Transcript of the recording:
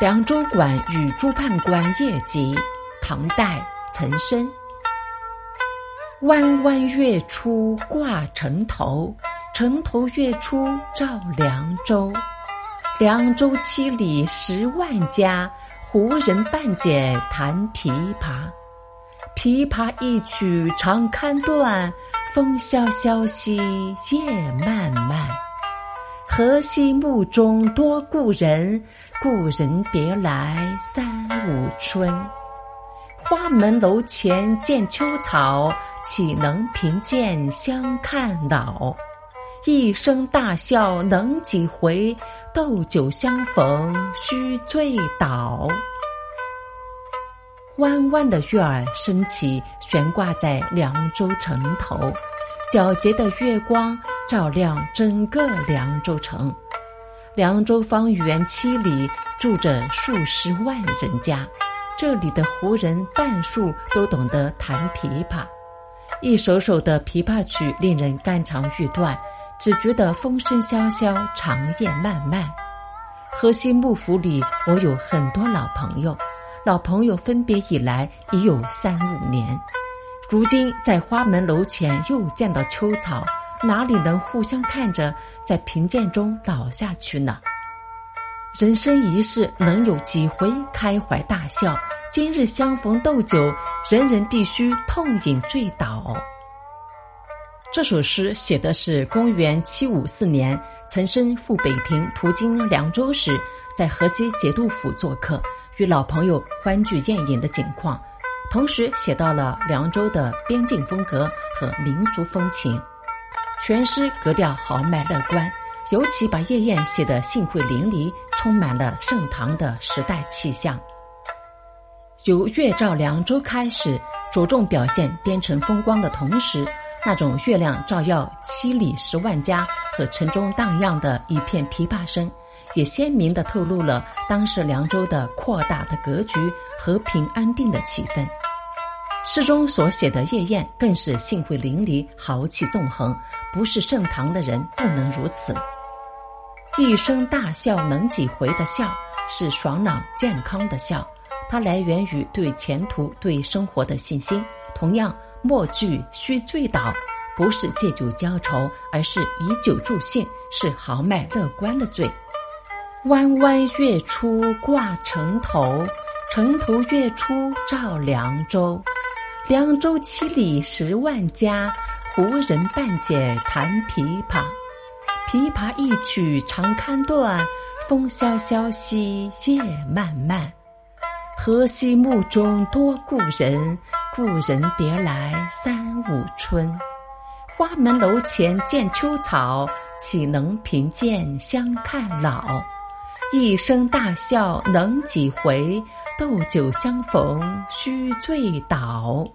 凉州馆与诸判官夜集，唐代岑参。弯弯月出挂城头，城头月出照凉州。凉州七里十万家，胡人半解弹琵琶。琵琶一曲长堪断，风萧萧兮夜漫漫。河西暮中多故人，故人别来三五春。花门楼前见秋草，岂能贫贱相看老？一声大笑能几回？斗酒相逢须醉倒。弯弯的月儿升起，悬挂在凉州城头。皎洁的月光照亮整个凉州城，凉州方圆七里住着数十万人家，这里的胡人半数都懂得弹琵琶，一首首的琵琶曲令人肝肠欲断，只觉得风声萧萧，长夜漫漫。河西幕府里，我有很多老朋友，老朋友分别以来已有三五年。如今在花门楼前又见到秋草，哪里能互相看着在贫贱中老下去呢？人生一世能有几回开怀大笑？今日相逢斗酒，人人必须痛饮醉倒。这首诗写的是公元七五四年，岑参赴北庭途经凉州时，在河西节度府做客，与老朋友欢聚宴饮的景况。同时写到了凉州的边境风格和民俗风情，全诗格调豪迈乐观，尤其把夜宴写得兴会淋漓，充满了盛唐的时代气象。由月照凉州开始，着重表现边城风光的同时，那种月亮照耀七里十万家和城中荡漾的一片琵琶声，也鲜明地透露了当时凉州的扩大的格局、和平安定的气氛。诗中所写的夜宴更是兴会淋漓、豪气纵横，不是盛唐的人不能如此。一声大笑能几回的笑，是爽朗健康的笑，它来源于对前途、对生活的信心。同样，莫惧须醉倒，不是借酒浇愁，而是以酒助兴，是豪迈乐观的醉。弯弯月出挂城头，城头月出照凉州。凉州七里十万家，胡人半解弹琵琶。琵琶一曲长堪断，风萧萧兮夜漫漫。河西暮中多故人，故人别来三五春。花门楼前见秋草，岂能贫贱相看老？一声大笑能几回？斗酒相逢须醉倒。